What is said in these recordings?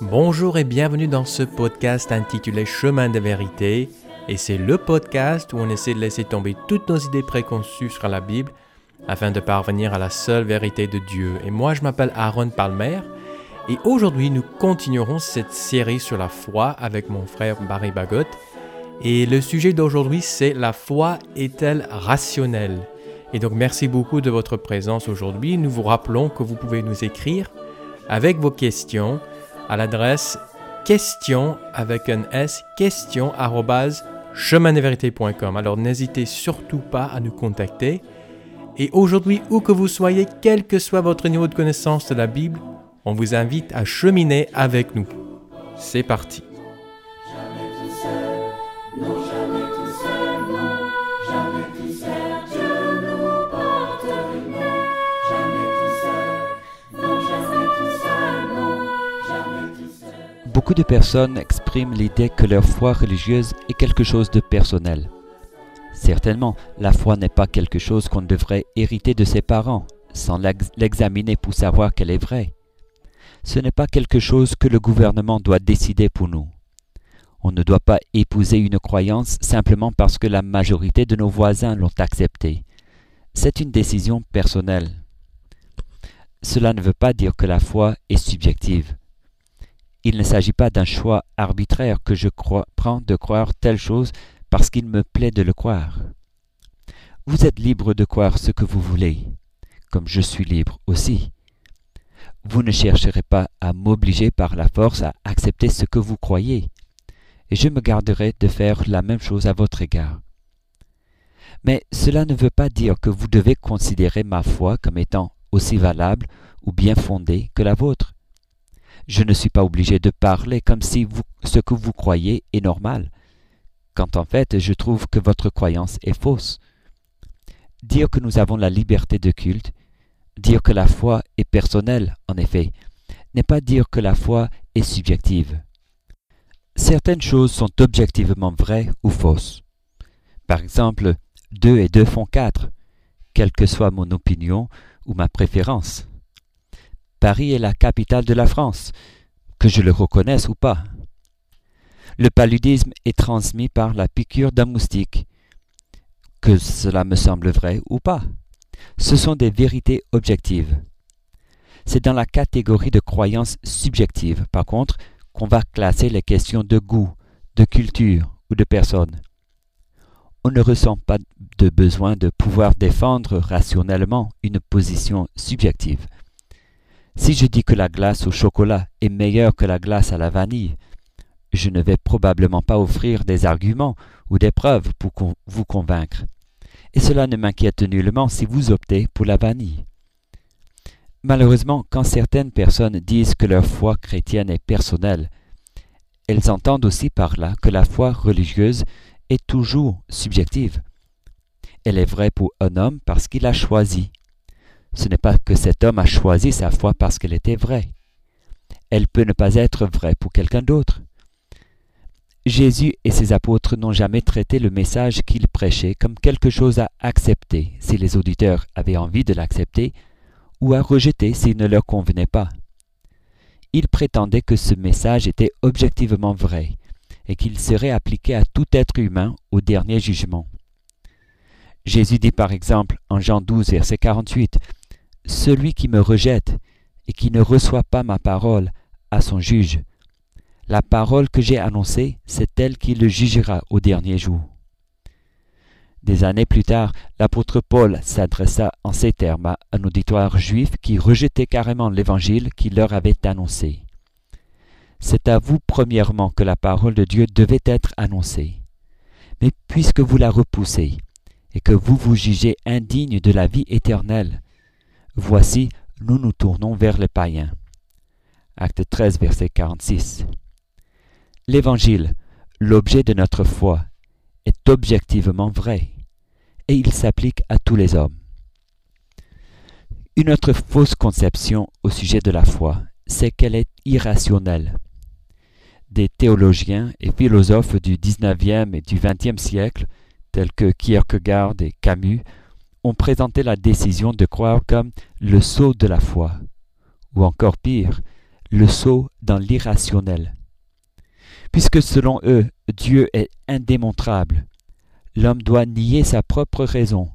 Bonjour et bienvenue dans ce podcast intitulé Chemin de vérité. Et c'est le podcast où on essaie de laisser tomber toutes nos idées préconçues sur la Bible afin de parvenir à la seule vérité de Dieu. Et moi, je m'appelle Aaron Palmer. Et aujourd'hui, nous continuerons cette série sur la foi avec mon frère Barry Bagot. Et le sujet d'aujourd'hui, c'est la foi est-elle rationnelle? Et donc, merci beaucoup de votre présence aujourd'hui. Nous vous rappelons que vous pouvez nous écrire avec vos questions à l'adresse question avec un S, question chemindeverité.com. Alors n'hésitez surtout pas à nous contacter. Et aujourd'hui, où que vous soyez, quel que soit votre niveau de connaissance de la Bible, on vous invite à cheminer avec nous. C'est parti. Beaucoup de personnes expriment l'idée que leur foi religieuse est quelque chose de personnel. Certainement, la foi n'est pas quelque chose qu'on devrait hériter de ses parents, sans l'ex- l'examiner pour savoir qu'elle est vraie. Ce n'est pas quelque chose que le gouvernement doit décider pour nous. On ne doit pas épouser une croyance simplement parce que la majorité de nos voisins l'ont acceptée. C'est une décision personnelle. Cela ne veut pas dire que la foi est subjective. Il ne s'agit pas d'un choix arbitraire que je prends de croire telle chose parce qu'il me plaît de le croire. Vous êtes libre de croire ce que vous voulez, comme je suis libre aussi. Vous ne chercherez pas à m'obliger par la force à accepter ce que vous croyez, et je me garderai de faire la même chose à votre égard. Mais cela ne veut pas dire que vous devez considérer ma foi comme étant aussi valable ou bien fondée que la vôtre. Je ne suis pas obligé de parler comme si ce que vous croyez est normal, quand en fait je trouve que votre croyance est fausse. Dire que nous avons la liberté de culte, dire que la foi est personnelle, en effet, n'est pas dire que la foi est subjective. Certaines choses sont objectivement vraies ou fausses. Par exemple, deux et deux font quatre, quelle que soit mon opinion ou ma préférence. Paris est la capitale de la France, que je le reconnaisse ou pas. Le paludisme est transmis par la piqûre d'un moustique, que cela me semble vrai ou pas. Ce sont des vérités objectives. C'est dans la catégorie de croyances subjectives, par contre, qu'on va classer les questions de goût, de culture ou de personne. On ne ressent pas de besoin de pouvoir défendre rationnellement une position subjective. Si je dis que la glace au chocolat est meilleure que la glace à la vanille, je ne vais probablement pas offrir des arguments ou des preuves pour vous convaincre. Et cela ne m'inquiète nullement si vous optez pour la vanille. Malheureusement, quand certaines personnes disent que leur foi chrétienne est personnelle, elles entendent aussi par là que la foi religieuse est toujours subjective. Elle est vraie pour un homme parce qu'il a choisi. Ce n'est pas que cet homme a choisi sa foi parce qu'elle était vraie. Elle peut ne pas être vraie pour quelqu'un d'autre. Jésus et ses apôtres n'ont jamais traité le message qu'ils prêchaient comme quelque chose à accepter si les auditeurs avaient envie de l'accepter ou à rejeter s'il ne leur convenait pas. Ils prétendaient que ce message était objectivement vrai et qu'il serait appliqué à tout être humain au dernier jugement. Jésus dit par exemple en Jean 12, verset 48, Celui qui me rejette et qui ne reçoit pas ma parole à son juge. La parole que j'ai annoncée, c'est elle qui le jugera au dernier jour. Des années plus tard, l'apôtre Paul s'adressa en ces termes à un auditoire juif qui rejetait carrément l'évangile qu'il leur avait annoncé. C'est à vous premièrement que la parole de Dieu devait être annoncée. Mais puisque vous la repoussez, et que vous vous jugez indigne de la vie éternelle, voici, nous nous tournons vers les païens. Acte 13, verset 46. L'Évangile, l'objet de notre foi, est objectivement vrai, et il s'applique à tous les hommes. Une autre fausse conception au sujet de la foi c'est qu'elle est irrationnelle. Des théologiens et philosophes du XIXe et du XXe siècle, tels que Kierkegaard et Camus, ont présenté la décision de croire comme le saut de la foi, ou encore pire, le saut dans l'irrationnel. Puisque selon eux, Dieu est indémontrable, l'homme doit nier sa propre raison,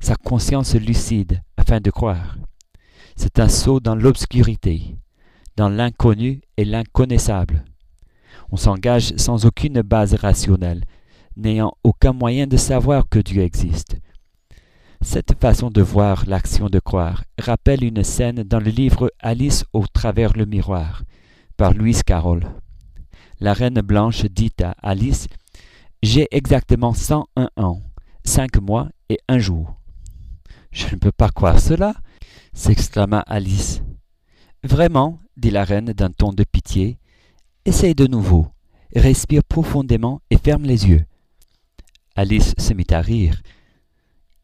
sa conscience lucide, afin de croire. C'est un saut dans l'obscurité, dans l'inconnu et l'inconnaissable. On s'engage sans aucune base rationnelle, n'ayant aucun moyen de savoir que Dieu existe. Cette façon de voir l'action de croire rappelle une scène dans le livre Alice au travers le miroir, par Louise Carroll. La reine blanche dit à Alice J'ai exactement 101 ans, cinq mois et un jour. Je ne peux pas croire cela, s'exclama Alice. Vraiment, dit la reine d'un ton de pitié, essaye de nouveau, respire profondément et ferme les yeux. Alice se mit à rire.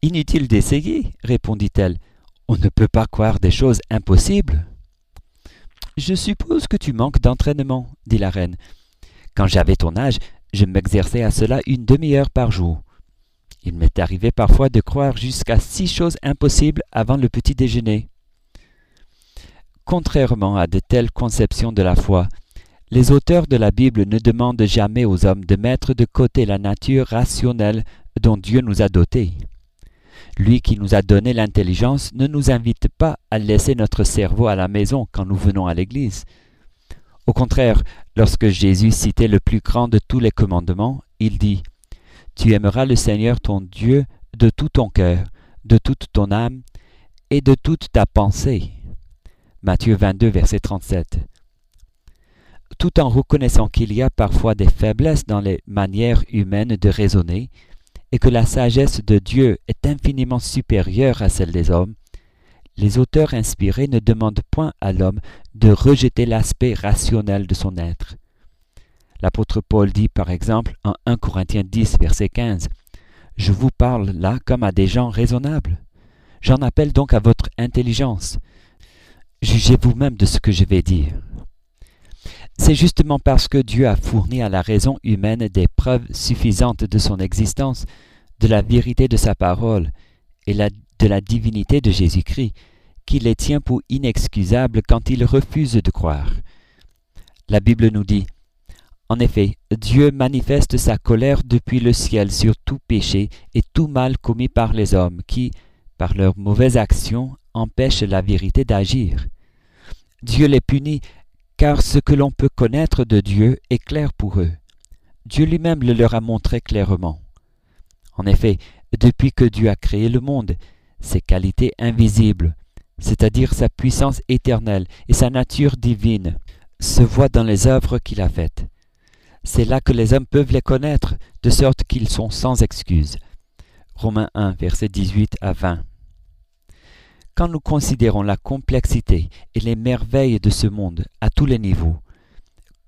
Inutile d'essayer, répondit-elle. On ne peut pas croire des choses impossibles. Je suppose que tu manques d'entraînement, dit la reine. Quand j'avais ton âge, je m'exerçais à cela une demi-heure par jour. Il m'est arrivé parfois de croire jusqu'à six choses impossibles avant le petit déjeuner. Contrairement à de telles conceptions de la foi, les auteurs de la Bible ne demandent jamais aux hommes de mettre de côté la nature rationnelle dont Dieu nous a dotés. Lui qui nous a donné l'intelligence ne nous invite pas à laisser notre cerveau à la maison quand nous venons à l'Église. Au contraire, lorsque Jésus citait le plus grand de tous les commandements, il dit Tu aimeras le Seigneur ton Dieu de tout ton cœur, de toute ton âme et de toute ta pensée. Matthieu 22, verset 37. Tout en reconnaissant qu'il y a parfois des faiblesses dans les manières humaines de raisonner, et que la sagesse de Dieu est infiniment supérieure à celle des hommes, les auteurs inspirés ne demandent point à l'homme de rejeter l'aspect rationnel de son être. L'apôtre Paul dit par exemple en 1 Corinthiens 10, verset 15, Je vous parle là comme à des gens raisonnables. J'en appelle donc à votre intelligence. Jugez vous-même de ce que je vais dire. C'est justement parce que Dieu a fourni à la raison humaine des preuves suffisantes de son existence, de la vérité de sa parole et de la divinité de Jésus-Christ, qu'il les tient pour inexcusables quand ils refusent de croire. La Bible nous dit En effet, Dieu manifeste sa colère depuis le ciel sur tout péché et tout mal commis par les hommes qui, par leurs mauvaises actions, empêchent la vérité d'agir. Dieu les punit, car ce que l'on peut connaître de Dieu est clair pour eux. Dieu lui-même le leur a montré clairement. En effet, depuis que Dieu a créé le monde, ses qualités invisibles, c'est-à-dire sa puissance éternelle et sa nature divine, se voient dans les œuvres qu'il a faites. C'est là que les hommes peuvent les connaître, de sorte qu'ils sont sans excuse. Romains 1, versets 18 à 20. Quand nous considérons la complexité et les merveilles de ce monde à tous les niveaux,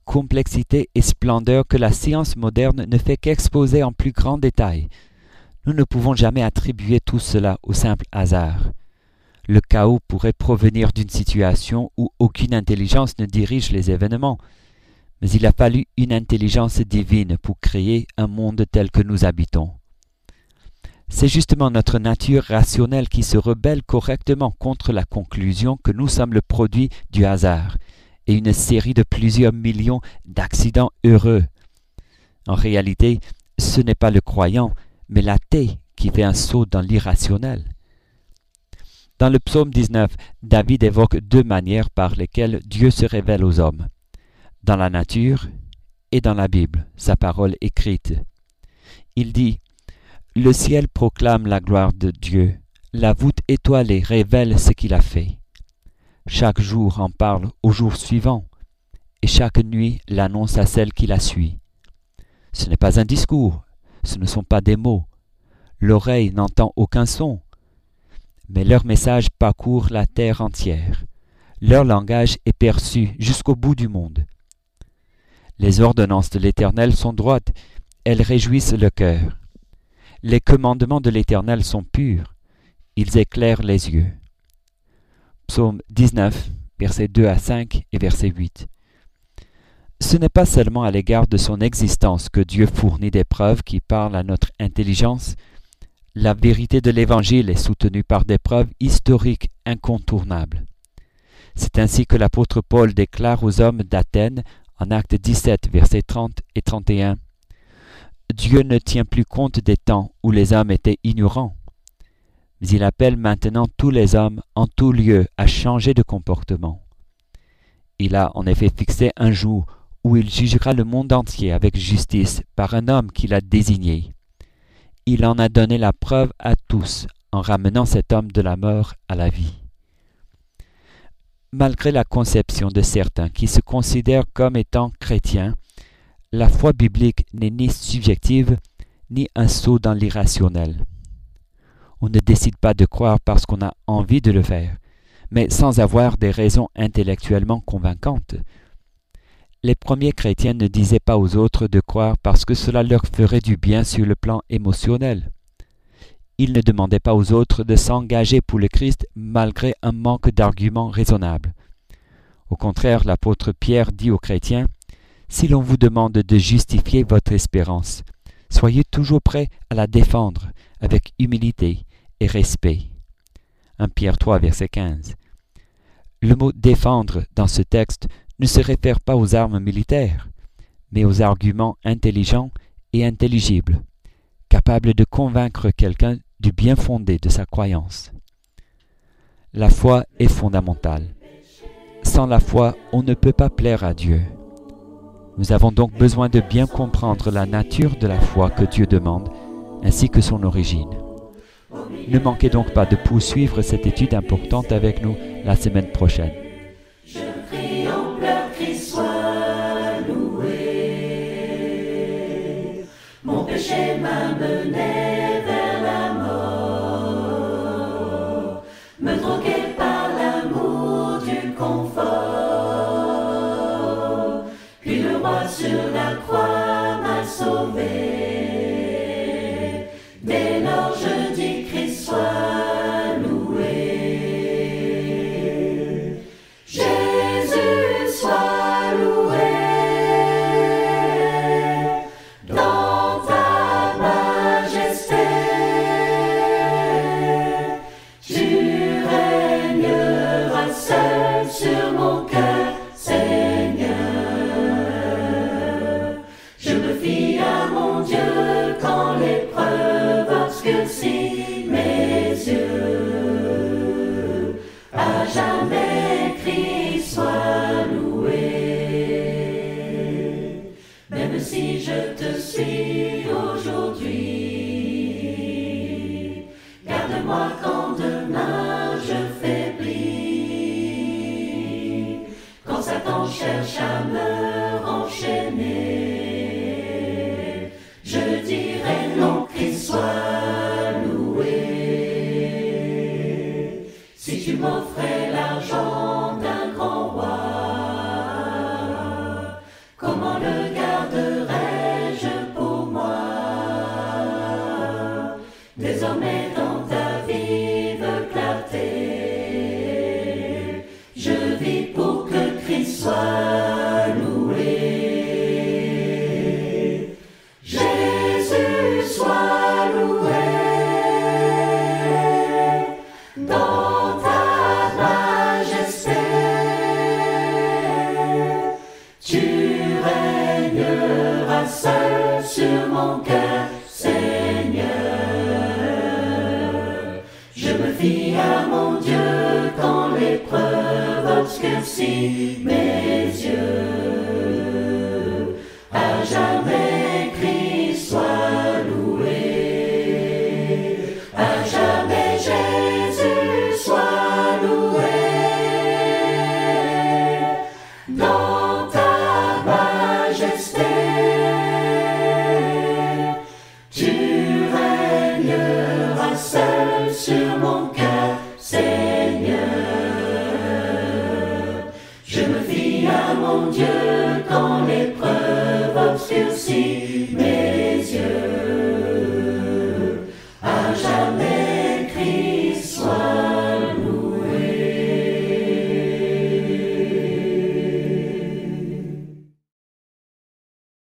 complexité et splendeur que la science moderne ne fait qu'exposer en plus grand détail, nous ne pouvons jamais attribuer tout cela au simple hasard. Le chaos pourrait provenir d'une situation où aucune intelligence ne dirige les événements, mais il a fallu une intelligence divine pour créer un monde tel que nous habitons. C'est justement notre nature rationnelle qui se rebelle correctement contre la conclusion que nous sommes le produit du hasard et une série de plusieurs millions d'accidents heureux. En réalité, ce n'est pas le croyant, mais l'athée qui fait un saut dans l'irrationnel. Dans le psaume 19, David évoque deux manières par lesquelles Dieu se révèle aux hommes, dans la nature et dans la Bible, sa parole écrite. Il dit le ciel proclame la gloire de Dieu, la voûte étoilée révèle ce qu'il a fait. Chaque jour en parle au jour suivant, et chaque nuit l'annonce à celle qui la suit. Ce n'est pas un discours, ce ne sont pas des mots, l'oreille n'entend aucun son, mais leur message parcourt la terre entière, leur langage est perçu jusqu'au bout du monde. Les ordonnances de l'Éternel sont droites, elles réjouissent le cœur. Les commandements de l'Éternel sont purs, ils éclairent les yeux. Psaume 19, versets 2 à 5 et verset 8. Ce n'est pas seulement à l'égard de son existence que Dieu fournit des preuves qui parlent à notre intelligence, la vérité de l'Évangile est soutenue par des preuves historiques incontournables. C'est ainsi que l'apôtre Paul déclare aux hommes d'Athènes en Acte 17, versets 30 et 31. Dieu ne tient plus compte des temps où les hommes étaient ignorants, mais il appelle maintenant tous les hommes en tout lieu à changer de comportement. Il a en effet fixé un jour où il jugera le monde entier avec justice par un homme qu'il a désigné. Il en a donné la preuve à tous en ramenant cet homme de la mort à la vie malgré la conception de certains qui se considèrent comme étant chrétiens, la foi biblique n'est ni subjective ni un saut dans l'irrationnel. On ne décide pas de croire parce qu'on a envie de le faire, mais sans avoir des raisons intellectuellement convaincantes. Les premiers chrétiens ne disaient pas aux autres de croire parce que cela leur ferait du bien sur le plan émotionnel. Il ne demandait pas aux autres de s'engager pour le Christ malgré un manque d'arguments raisonnables. Au contraire, l'apôtre Pierre dit aux chrétiens, Si l'on vous demande de justifier votre espérance, soyez toujours prêts à la défendre avec humilité et respect. 1 Pierre 3, verset 15. Le mot défendre dans ce texte ne se réfère pas aux armes militaires, mais aux arguments intelligents et intelligibles, capables de convaincre quelqu'un du bien fondé de sa croyance. La foi est fondamentale. Sans la foi, on ne peut pas plaire à Dieu. Nous avons donc besoin de bien comprendre la nature de la foi que Dieu demande, ainsi que son origine. Ne manquez donc pas de poursuivre cette étude importante avec nous la semaine prochaine. M'a mené vers la mort, me droguer par l'amour du confort. Puis le roi sur seul cherche à me renchaîner, à mon Dieu quand l'épreuve obscurcit mes yeux. À jamais Christ soit loué, à jamais Jésus soit loué. Dans ta majesté, tu règneras seul sur mon